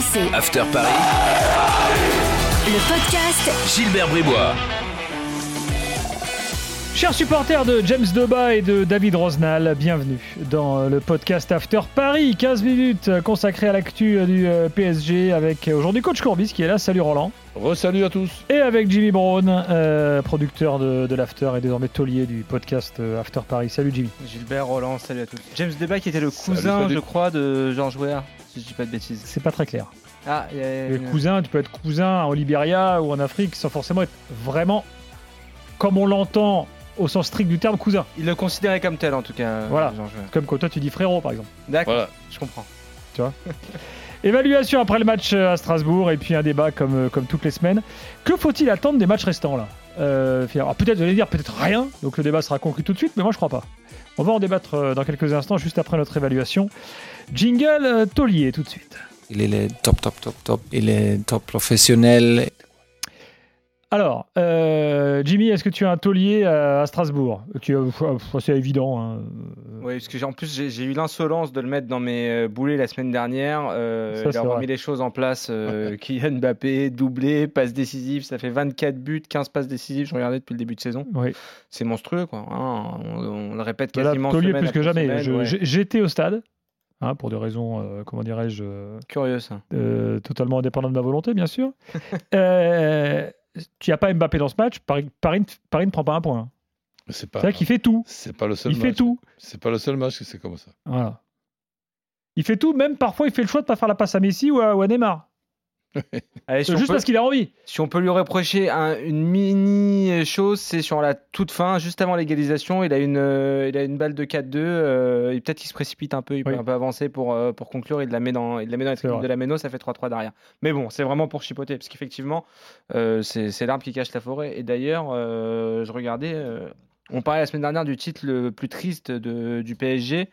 RMC, After Paris, le podcast Gilbert Bribois. Chers supporters de James Doba et de David Rosnal, bienvenue dans le podcast After Paris. 15 minutes consacrées à l'actu du euh, PSG avec euh, aujourd'hui coach Courbis qui est là. Salut Roland. Resalut à tous. Et avec Jimmy Brown, euh, producteur de, de l'After et désormais taulier du podcast euh, After Paris. Salut Jimmy. Gilbert Roland, salut à tous. James Deba qui était le cousin, salut. je crois, de Georges Weah, si je dis pas de bêtises. C'est pas très clair. Ah, il y a cousins, tu peux être cousin au Libéria ou en Afrique sans forcément être vraiment, comme on l'entend au sens strict du terme, cousin. il le considérait comme tel en tout cas. Voilà. Comme quand toi tu dis frérot par exemple. D'accord, Voilà. je comprends. Évaluation après le match euh, à Strasbourg et puis un débat comme, euh, comme toutes les semaines. Que faut-il attendre des matchs restants là? Euh, alors, Peut-être, vous allez dire peut-être rien, donc le débat sera conclu tout de suite, mais moi je crois pas. On va en débattre euh, dans quelques instants, juste après notre évaluation. Jingle euh, taulier tout de suite. Il est top, top, top, top. Il est top professionnel. Alors, euh, Jimmy, est-ce que tu as un taulier à, à Strasbourg Qui est euh, assez évident. hein. Oui, parce que en plus j'ai eu l'insolence de le mettre dans mes euh, boulets la semaine dernière. Euh, Ça, il c'est a vrai. remis les choses en place. Euh, Kylian Mbappé, doublé, passe décisive, ça fait 24 buts, 15 passes décisives. Je regardais depuis le début de saison. Oui. C'est monstrueux, quoi. hein. on, on le répète Voilà, quasiment. taulier semaine plus que jamais. ouais. J'étais au stade, hein, pour des raisons, euh, comment dirais-je, euh, euh, totalement indépendant de ma volonté, bien sûr. tu n'as pas Mbappé dans ce match, Paris, Paris, ne- Paris ne prend pas un point. C'est pas. C'est qu'il fait tout. C'est pas le seul Il match. fait tout. C'est pas le seul match que c'est comme ça. Voilà. Il fait tout, même parfois il fait le choix de pas faire la passe à Messi ou à, ou à Neymar. Allez, si Juste peut- parce qu'il a envie. Si on peut lui reprocher un- une mini chose, c'est sur la toute fin, juste avant l'égalisation, il a une, euh, il a une balle de 4-2. euh, et peut-être qu'il se précipite un peu, il peut un peu avancer pour, euh, pour conclure. Il la met dans, il la met dans de la Méno, ça fait 3-3 derrière. Mais bon, c'est vraiment pour chipoter, parce qu'effectivement, euh, c'est c'est l'arbre qui cache la forêt. Et d'ailleurs, euh, je regardais, euh, on parlait la semaine dernière du titre le plus triste de- du PSG.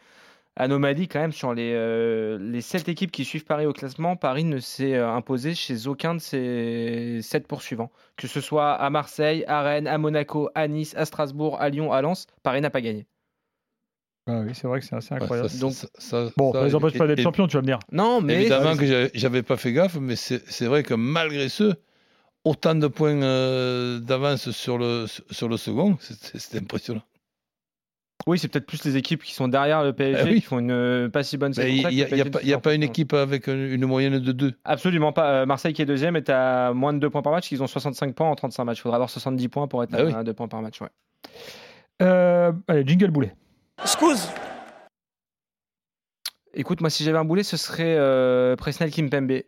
Anomalie quand même sur les, euh, les 7 équipes qui suivent Paris au classement. Paris ne s'est euh, imposé chez aucun de ces 7 poursuivants. Que ce soit à Marseille, à Rennes, à Monaco, à Nice, à Strasbourg, à Lyon, à Lens, Paris n'a pas gagné. Ah oui, c'est vrai que c'est assez Ouais, incroyable. ça, Donc- ça- ça- bon, ça, ça les empêche pas d'être champion, tu vas me dire. Non, mais Évidemment que j'avais- pas fait gaffe, mais c'est vrai que malgré ce, autant de points euh, d'avance sur le, sur le second, c'est- c'est impressionnant. Oui, c'est peut-être plus les équipes qui sont derrière le PSG Eh oui. qui font une euh, pas si bonne saison. Il n'y a, y pas- y a une équipe avec une, une moyenne de 2. Absolument pas. Euh, Marseille qui est deuxième est à moins de 2 points par match. Ils ont 65 points en 35 matchs. Il faudra avoir 70 points pour être Ah oui. à 2 points par match. ouais. Euh, allez, jingle boulet. Écoute, moi, si j'avais un boulet, ce serait euh, Presnel Kimpembe.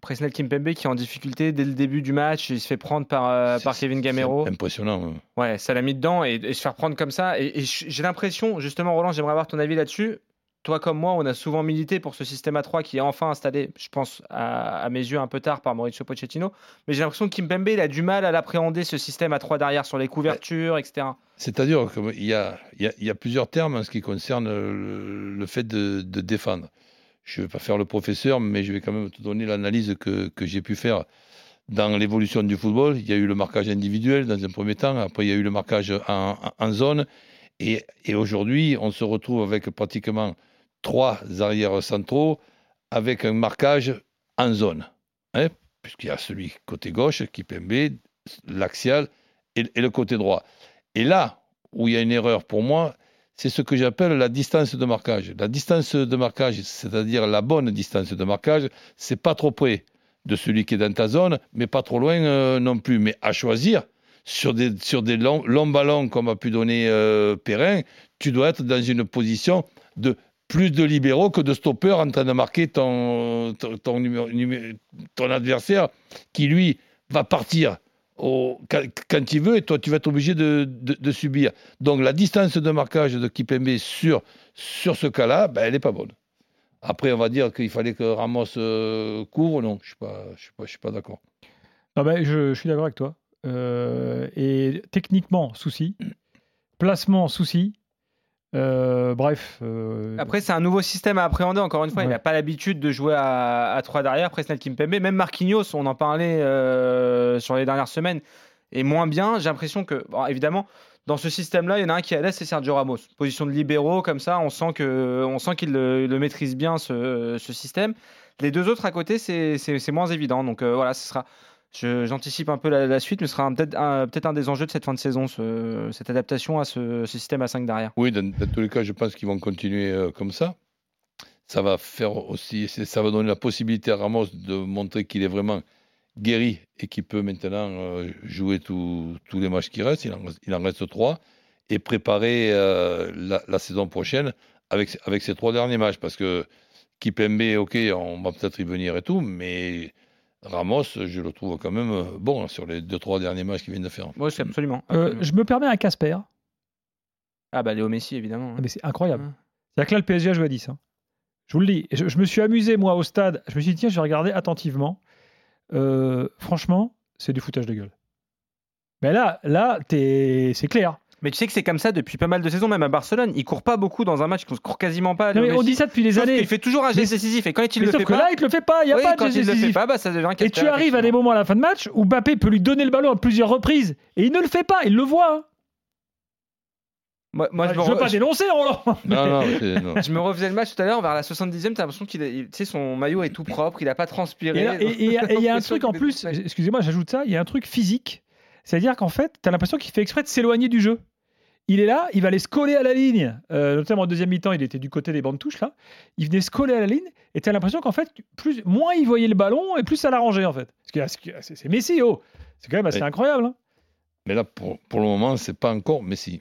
Presnel Kimpembe qui est en difficulté dès le début du match. Il se fait prendre par, euh, par Kevin Gamero. Impressionnant. hein. Ouais, ça l'a mis dedans et, et se faire prendre comme ça. Et, j'ai l'impression, justement, Roland, j'aimerais avoir ton avis là-dessus. Toi comme moi, on a souvent milité pour ce système à 3 qui est enfin installé, je pense, à, à mes yeux un peu tard par Mauricio Pochettino. Mais j'ai l'impression que Kimpembe, il a du mal à l'appréhender, ce système à 3 derrière, sur les couvertures, etc. C'est-à-dire qu'il y a, il y, a, il y a plusieurs termes en ce qui concerne le, le fait de, de défendre. Je ne vais pas faire le professeur, mais je vais quand même te donner l'analyse que, que j'ai pu faire dans l'évolution du football. Il y a eu le marquage individuel dans un premier temps, après il y a eu le marquage en, zone, et, et aujourd'hui on se retrouve avec pratiquement trois arrières centraux avec un marquage en zone, hein, puisqu'il y a celui côté gauche, qui Kipembe, l'axial et, et le côté droit. Et là où il y a une erreur pour moi, c'est ce que j'appelle la distance de marquage. La distance de marquage, c'est-à-dire la bonne distance de marquage, c'est pas trop près de celui qui est dans ta zone, mais pas trop loin euh, non plus. Mais à choisir, sur des, sur des longs, ballons comme a pu donner euh, Perrin, tu dois être dans une position de plus de libéraux que de stoppeurs en train de marquer ton, ton adversaire qui, lui, va partir quand, quand il veut et toi, tu vas être obligé de, de- subir. Donc, la distance de marquage de Kipembe sur, sur ce cas-là, ben, elle n'est pas bonne. Après, on va dire qu'il fallait que Ramos euh, couvre. Non, je ne suis suis pas, suis pas d'accord. Ah ben, je, je suis d'accord avec toi. Euh, et techniquement, souci. Placement, souci. Euh, bref. euh, Après, c'est un nouveau système à appréhender. Encore une fois, il n'a pas l'habitude de jouer à, à 3 derrière. Presnel Kimpembe, même Marquinhos, on en parlait euh, sur les dernières semaines, est moins bien. J'ai l'impression que, bon, évidemment, dans ce système-là, il y en a un qui est à l'aise, c'est Sergio Ramos. Position de libéraux, comme ça, on sent qu'il le, le maîtrise bien ce, ce système. Les deux autres à côté, c'est moins évident. Donc voilà, ce sera. J'anticipe un peu la, suite, mais ce sera peut-être un, peut-être un des enjeux de cette fin de saison, ce- cette adaptation à ce, système à 5 derrière. Oui, dans, tous les cas, je pense qu'ils vont continuer euh, comme ça. Ça va faire aussi, ça va donner la possibilité à Ramos de montrer qu'il est vraiment guéri et qu'il peut maintenant euh, jouer tous les matchs qui restent. Il en, reste- trois et préparer euh, la, la saison prochaine avec, avec ces trois derniers matchs. Parce que Kipembe, ok, on va peut-être y venir et tout, mais Ramos, je le trouve quand même euh, bon sur les deux, trois derniers matchs qu'il vient de faire. Oui, c'est absolument. Euh, je me permets un Casper. Ah bah Léo Messi, évidemment. hein. Ah, mais c'est incroyable. Ouais. C'est-à-dire que là, le PSG a joué à 10. hein. Je vous le dis. Et Je, je me suis amusé, moi, au stade. Je me suis dit, tiens, je vais regarder attentivement. Euh, franchement, c'est du foutage de gueule. Mais là, là c'est clair. Mais tu sais que c'est comme ça depuis pas mal de saisons, même à Barcelone. Il court pas beaucoup dans un match, il court quasiment pas. Non, mais on dit ça depuis des années. qu'il fait toujours un geste décisif et quand il Mais le sauf fait que pas, là, il te le fait pas. Il n'y a oui, pas de quand geste il le fait décisif. pas, bah, ça devient Et tu arrives à des moments à la fin de match où Mbappé peut lui donner le ballon à plusieurs reprises. Et il ne le fait pas. Il le voit. hein. Moi, moi, je ne veux re- pas dénoncer, Roland. Non, non, non. je me refaisais le match tout à l'heure vers la 70e. T'as l'impression qu'il, est- il- tu sais, son maillot est tout propre, il a pas transpiré. Et là- et- et- et il y a un truc en plus, excusez-moi, j'ajoute ça, il y a un truc physique. C'est-à-dire qu'en fait, tu as l'impression qu'il fait exprès de s'éloigner du jeu. Il est là, il va aller se coller à la ligne. Euh, notamment en deuxième mi-temps, il était du côté des bandes touches là. Il venait se coller à la ligne et tu as l'impression qu'en fait, plus, moins il voyait le ballon et plus ça l'arrangeait en fait. Parce que c'est c'est Messi, oh C'est quand même assez incroyable. hein. Mais là, pour, pour le moment, c'est pas encore Messi.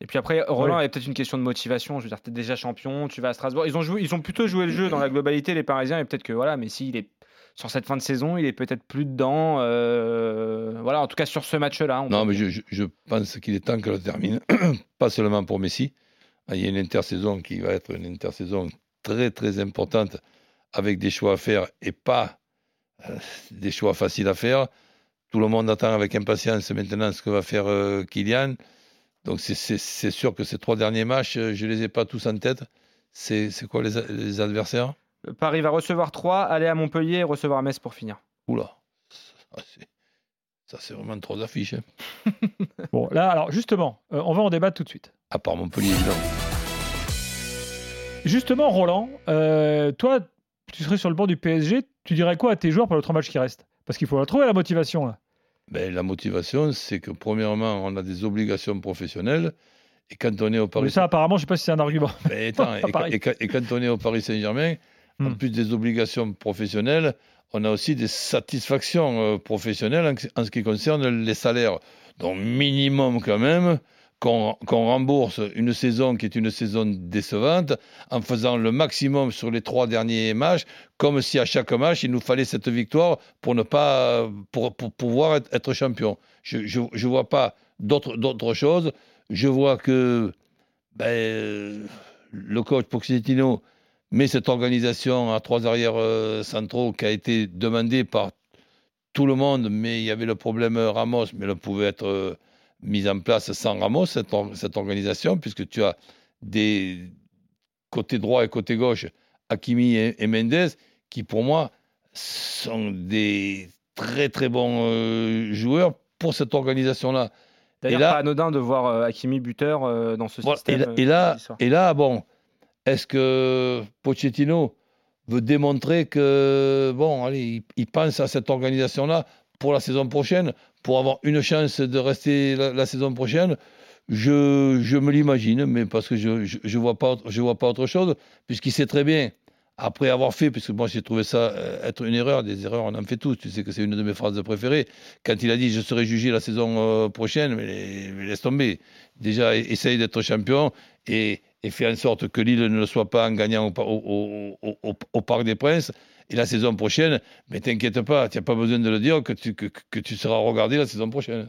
Et puis après, Roland, il y a peut-être une question de motivation. Je veux dire, t'es déjà champion, tu vas à Strasbourg. Ils ont, joué, ils ont plutôt joué le jeu dans la globalité, les Parisiens, et peut-être que voilà, mais s'il est sur cette fin de saison, il est peut-être plus dedans. euh, Voilà, en tout cas sur ce match-là. on Non, peut mais je, pense qu'il est temps que le termine. pas seulement pour Messi. Il y a une intersaison qui va être une intersaison très, très importante avec des choix à faire et pas euh, des choix faciles à faire. Tout le monde attend avec impatience maintenant ce que va faire euh, Kylian. Donc, c'est- sûr que ces trois derniers matchs, je ne les ai pas tous en tête. C'est quoi les adversaires? Paris va recevoir 3, aller à Montpellier et recevoir Metz pour finir. Oula, ça c'est- ça c'est vraiment trop d'affiches. hein. Bon, là, alors justement, euh, on va en débattre tout de suite. À part Montpellier, évidemment. Justement, Roland, euh, toi, tu serais sur le banc du PSG, tu dirais quoi à tes joueurs pour l'autre match qui reste Parce qu'il faut la trouver la motivation là. Ben, la motivation, c'est que premièrement, on a des obligations professionnelles. Et quand on est au Mais Paris ça, apparemment, je sais pas si c'est un argument. Ben, attends, et quand on est au Paris Saint-Germain, en Hmm. plus des obligations professionnelles, on a aussi des satisfactions euh, professionnelles en, ce qui concerne les salaires. Donc minimum quand même qu'on rembourse une saison qui est une saison décevante en faisant le maximum sur les trois derniers matchs, comme si à chaque match il nous fallait cette victoire pour ne pas pour, pour pouvoir être, champion. Je je vois pas d'autres d'autres choses. Je vois que ben, le coach Pochettino met cette organisation à trois arrières euh, centraux qui a été demandée par tout le monde, mais il y avait le problème euh, Ramos, mais elle pouvait être euh, mise en place sans Ramos, cette, or- cette organisation, puisque tu as des côté droit et côté gauche, Hakimi et, et Mendes, qui pour moi sont des très très bons euh, joueurs pour cette organisation-là. D'ailleurs, pas anodin de voir euh, Hakimi buteur euh, dans ce Voilà, système. et, là- et là, bon, est-ce que Pochettino veut démontrer que, bon, allez, il, pense à cette organisation-là pour la saison prochaine, pour avoir une chance de rester la, saison prochaine? Je, me l'imagine, mais parce que je ne vois, pas autre- chose, puisqu'il sait très bien, après avoir fait, puisque moi j'ai trouvé ça euh, être une erreur, des erreurs on en fait tous, tu sais que c'est une de mes phrases préférées, quand il a dit je serai jugé la saison euh, prochaine, mais, mais laisse tomber. Déjà, essaye d'être champion et, et fais en sorte que Lille ne le soit pas en gagnant au, par- au- au- au- au- au Parc des Princes. Et la saison prochaine, mais t'inquiète pas, tu n'as pas besoin de le dire que tu, que, que tu seras regardé la saison prochaine.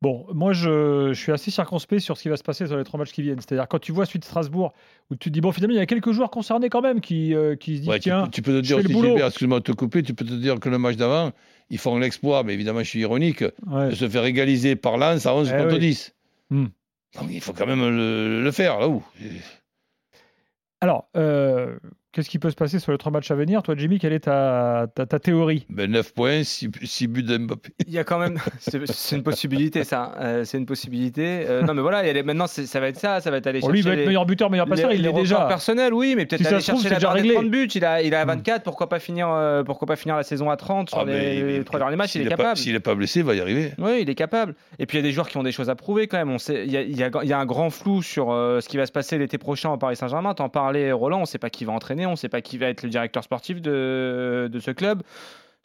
Bon, moi, je, je suis assez circonspect sur ce qui va se passer sur les trois matchs qui viennent. C'est-à-dire, quand tu vois de Strasbourg, où tu te dis, bon, finalement, il y a quelques joueurs concernés quand même qui, euh, qui se disent, Ouais, tiens, peux- tu peux te dire. Gilbert, excuse-moi de te couper, tu peux te dire que le match d'avant, ils font l'exploit, mais évidemment, je suis ironique, ouais. de se faire égaliser par Lens à 11 Eh contre oui. 10. Hmm. Donc il faut quand même le, faire, là où. Alors, euh, qu'est-ce qui peut se passer sur les trois matchs à venir? Toi, Jimmy, quelle est ta, ta, ta théorie? Ben, 9 points, 6, buts d'Mbappé. Il y a quand même, c'est une possibilité ça, Euh, c'est une possibilité. Euh, non mais voilà, il y a les- maintenant ça va être ça, ça va être aller Bon, Lui, il va chercher être les- meilleur buteur, meilleur passeur, les- il est déjà. personnels, oui, mais peut-être Si ça aller se trouve, chercher c'est la déjà barre des réglé. 30 buts. Il a, il a Mm. 24, pourquoi pas finir, euh, pourquoi pas finir la saison à 30 sur Ah, les, il- trois derniers matchs Il est capable. S'il n'est pas blessé, il va y arriver. Oui, il est capable. Et puis il y a des joueurs qui ont des choses à prouver quand même. On sait, il y a, il y a- il y a un grand flou sur euh, ce qui va se passer l'été prochain au Paris Saint-Germain. T'en parlais, Roland. On ne sait pas qui va entraîner, on ne sait pas qui va être le directeur sportif de, de ce club.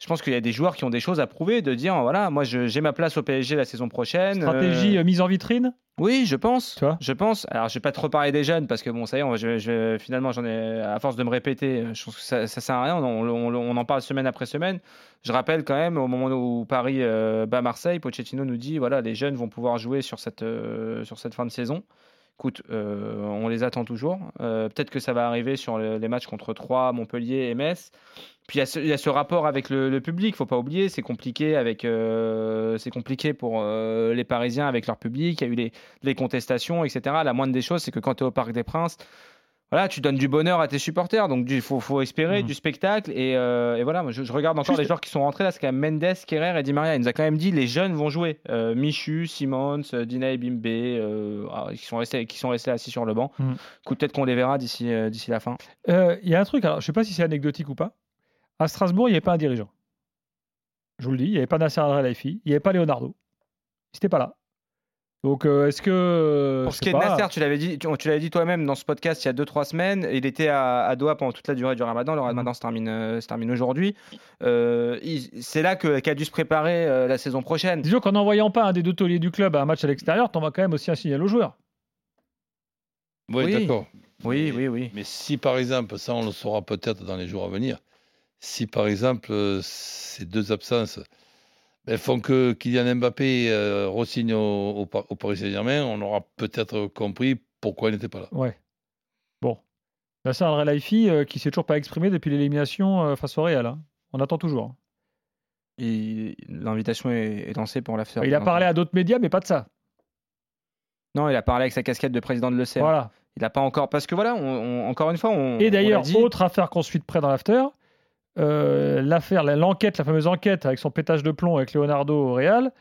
Je pense qu'il y a des joueurs qui ont des choses à prouver, de dire voilà, moi j'ai ma place au PSG la saison prochaine. Stratégie Euh, euh, mise en vitrine? Oui, je pense. Tu vois? je pense. Alors, je vais pas trop parler des jeunes parce que bon, ça y est, on je, je finalement, j'en ai à force de me répéter. Je pense que ça, ça sert à rien. On, on- on en parle semaine après semaine. Je rappelle quand même au moment où Paris euh, bat Marseille, Pochettino nous dit voilà, les jeunes vont pouvoir jouer sur cette euh, sur cette fin de saison. Écoute, euh, on les attend toujours. Euh, Peut-être que ça va arriver sur le- les matchs contre Troyes, Montpellier et Metz. Puis il y, a ce- rapport avec le, le public, faut pas oublier, c'est compliqué avec, euh, c'est compliqué pour les Parisiens avec leur public. Il y a eu les, les contestations, etc. La moindre des choses, c'est que quand tu es au Parc des Princes, voilà, tu donnes du bonheur à tes supporters, donc il faut, faut espérer Mhm. du spectacle. Et, euh, et voilà, moi, je, je regarde encore Juste- les joueurs qui sont rentrés là, c'est quand même Mendes, Kerrer et Di Maria. Il nous a quand même dit les jeunes vont jouer. Euh, Michu, Simons, euh, Dina et Bimbe, euh, ah, qui, sont restés, qui sont restés assis sur le banc. Écoute, peut-être qu'on les verra d'ici d'ici la fin. Il y a un truc, alors je sais pas si c'est anecdotique ou pas. À Strasbourg, il n'y avait pas un dirigeant. Je vous le dis, il n'y avait pas Nasser Al-Khelaifi, il n'y avait pas Leonardo. Il n'était pas là. Donc euh, est-ce que. euh, Pour ce qui est de Nasser, tu l'avais dit, tu, tu l'avais dit toi-même dans ce podcast il y a 2-3 semaines. Il était à, à Doha pendant toute la durée du Ramadan. Le Ramadan se termine, euh, se termine aujourd'hui. Euh, c'est là qu'a dû se préparer euh, la saison prochaine. Disons qu'en n'envoyant pas un des deux tauliers du club à un match à l'extérieur, t'envoies quand même aussi un signal aux joueurs. Oui, Oui. d'accord. Oui, Mais- oui, oui. Mais si par exemple, ça on le saura peut-être dans les jours à venir, si par exemple euh, ces deux absences ben, font que Kylian Mbappé euh, re-signe au, au Par- au Paris Saint-Germain, on aura peut-être compris pourquoi il n'était pas là. Ouais. Bon. Nasser Al-Khelaifi euh, qui s'est toujours pas exprimé depuis l'élimination euh, face au Real. hein. On attend toujours. L'invitation est, est lancée pour l'after. Il a parlé à d'autres médias, mais pas de ça. Non, il a parlé avec sa casquette de président de l'ECR. Voilà. Il n'a pas encore. Parce que voilà, on- on- encore une fois, on. Et d'ailleurs, autre affaire qu'on suit de près dans l'after, euh, l'affaire, la- l'enquête, la fameuse enquête avec son pétage de plomb avec Leonardo au Real,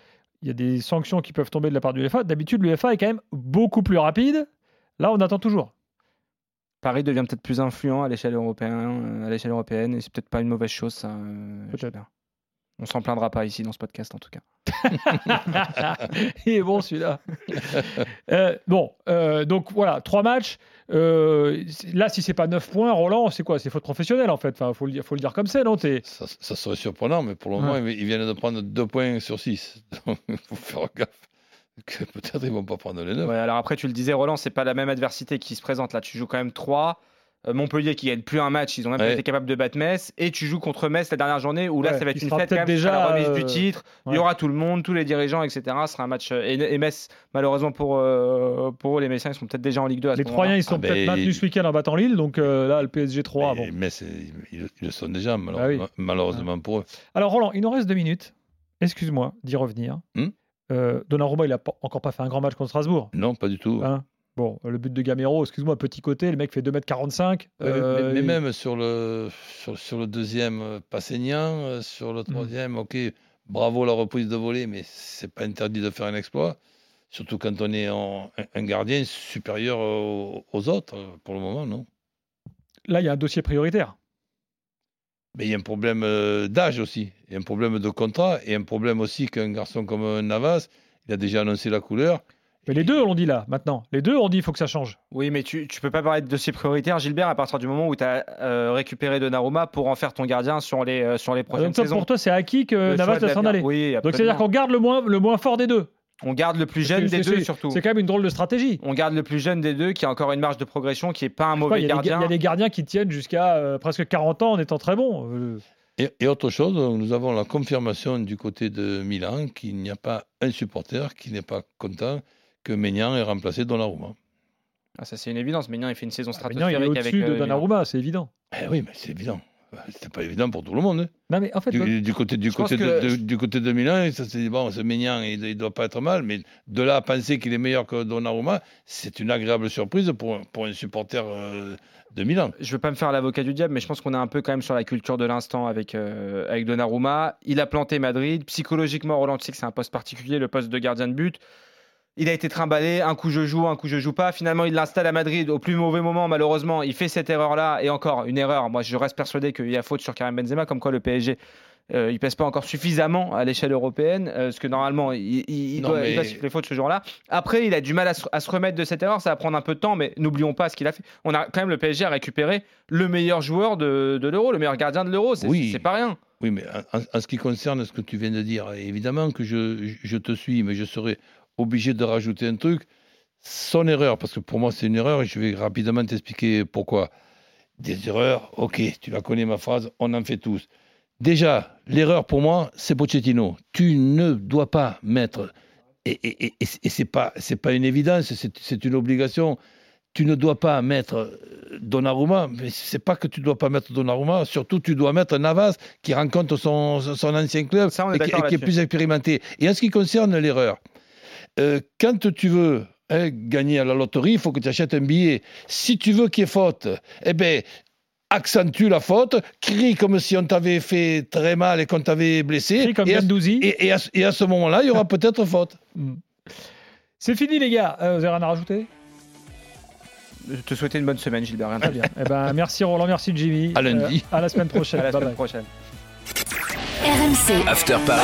il y a des sanctions qui peuvent tomber de la part de l'UEFA. D'habitude, l'UEFA est quand même beaucoup plus rapide. Là, on attend toujours. Paris devient peut-être plus influent à l'échelle européenne, à l'échelle européenne, et c'est peut-être pas une mauvaise chose, ça. euh, Peut-être. On s'en plaindra pas ici dans ce podcast, en tout cas. Il est bon celui-là. Euh, bon, euh, donc voilà, trois matchs. Euh, là, si c'est pas 9 points, Roland, c'est quoi? C'est faute professionnelle en fait. Enfin, faut le dire, faut le dire comme c'est, non? Ça, ça serait surprenant, mais pour le moment, ils ils viennent de prendre deux points sur six. Donc il faut faire gaffe. Que peut-être ils vont pas prendre les neuf. Ouais, alors après, tu le disais, Roland, c'est pas la même adversité qui se présente là. Tu joues quand même 3. Montpellier qui gagne plus un match, ils ont même pas été capables de battre Metz. Et tu joues contre Metz la dernière journée où là, Ouais, ça va être une fête quand même, déjà, la remise euh, du titre. Il y aura tout le monde, tous les dirigeants, etc. Ce sera un match. euh, Et, et Metz, malheureusement pour, euh, pour eux, les Messiens, ils sont peut-être déjà en Ligue 2 à ce Les. Troyens, ils sont Ah, peut-être maintenus ce week-end en battant Lille. Donc euh, là, le PSG 3. Mais, bon. mais c'est- ils, le sont déjà, Ah oui. malheureusement, pour eux. Alors Roland, il nous reste deux minutes. Excuse-moi d'y revenir. Hmm Euh, Donnarumma, il a encore pas fait un grand match contre Strasbourg. Non, pas du tout. Hein bon, le but de Gamero, excuse-moi, petit côté, le mec fait 2m45. Ouais, mais- euh, mais, mais il- même sur le, sur, sur le deuxième, euh, pas saignant, euh, sur le troisième, ok, bravo la reprise de volée, mais c'est pas interdit de faire un exploit. Surtout quand on est en- un, gardien supérieur aux, aux autres, pour le moment, non. Là, il y a un dossier prioritaire. Mais il y a un problème d'âge aussi, il y a un problème de contrat, et un problème aussi qu'un garçon comme Navas, il a déjà annoncé la couleur. Mais les deux, on dit là, maintenant. Les deux, on dit il faut que ça change. Oui, mais tu, tu peux pas parler de dossier prioritaire, Gilbert, à partir du moment où tu as récupéré Donnarumma pour en faire ton gardien sur les, euh, sur les prochaines Donc, toi, saisons. pour toi, c'est acquis que Le Navas doit s'en aller. Oui, Donc, c'est-à-dire qu'on garde le moins, le moins fort des deux. On garde le plus jeune des deux, surtout. C'est quand même une drôle de stratégie. On garde le plus jeune des deux qui a encore une marge de progression, qui est pas un pas, mauvais gardien. il y a des gardiens qui tiennent jusqu'à euh, presque 40 ans en étant très bons. Euh, Et, et autre chose, nous avons la confirmation du côté de Milan qu'il n'y a pas un supporter qui n'est pas content que Maignan ait remplacé Donnarumma. Ah, ça, c'est une évidence. Maignan, il fait une saison Maintenant, il est avec. au-dessus de euh. Donnarumma, c'est évident. Eh oui, mais c'est évident. C'était pas évident pour tout le monde. hein. Non, mais en fait, Du, du côté, du, côté de, que- de- du côté de Milan, ça dit, bon, ce Maignan, il ne doit pas être mal, mais de là à penser qu'il est meilleur que Donnarumma, c'est une agréable surprise pour, pour un supporter euh, de Milan. Je veux pas me faire l'avocat du diable, mais je pense qu'on est un peu quand même sur la culture de l'instant avec, euh, avec Donnarumma. Il a planté Madrid. Psychologiquement, Roland, tu sais que c'est un poste particulier, le poste de gardien de but. Il a été trimballé, un coup je joue, un coup je joue pas. Finalement, il l'installe à Madrid au plus mauvais moment, malheureusement. Il fait cette erreur-là, et encore une erreur. Moi, je reste persuadé qu'il y a faute sur Karim Benzema, comme quoi le PSG. euh, il pèse pas encore suffisamment à l'échelle européenne, euh, parce que normalement il, il- il doit, il mais- doit siffler faute ce jour-là. Après, il a du mal à se, à se remettre de cette erreur, ça va prendre un peu de temps, mais n'oublions pas ce qu'il a fait. On a quand même le PSG a récupéré le meilleur joueur de, de l'Euro, le meilleur gardien de l'Euro, c'est Oui. pas rien. Oui, mais en, en ce qui concerne ce que tu viens de dire, évidemment que je, je te suis, mais je serais obligé de rajouter un truc. Son erreur, parce que pour moi c'est une erreur, et je vais rapidement t'expliquer pourquoi. Des erreurs, ok, tu la connais ma phrase, on en fait tous. Déjà, l'erreur pour moi, c'est Pochettino. Tu ne dois pas mettre, et, et, et, et c'est pas, c'est pas une évidence, c'est une obligation. Tu ne dois pas mettre euh, Donnarumma, mais c'est pas que tu dois pas mettre Donnarumma, surtout tu dois mettre Navas qui rencontre son, son ancien club Ça, et, qui, est plus expérimenté. Et en ce qui concerne l'erreur, euh, quand tu veux hein, gagner à la loterie, il faut que tu achètes un billet. Si tu veux qu'il y ait faute, eh ben, accentue la faute, crie comme si on t'avait fait très mal et qu'on t'avait blessé. Crie comme et, à, Gendouzi. et- et à ce- et à ce moment-là, il y aura peut-être faute. C'est fini, les gars. Euh, vous avez rien à rajouter? Je te souhaitais une bonne semaine, Gilbert. Rien Très bien. eh ben, merci Roland, merci Jimmy. À lundi. Euh, à la semaine prochaine. À la Bye semaine bye. prochaine. RMC, After Paris,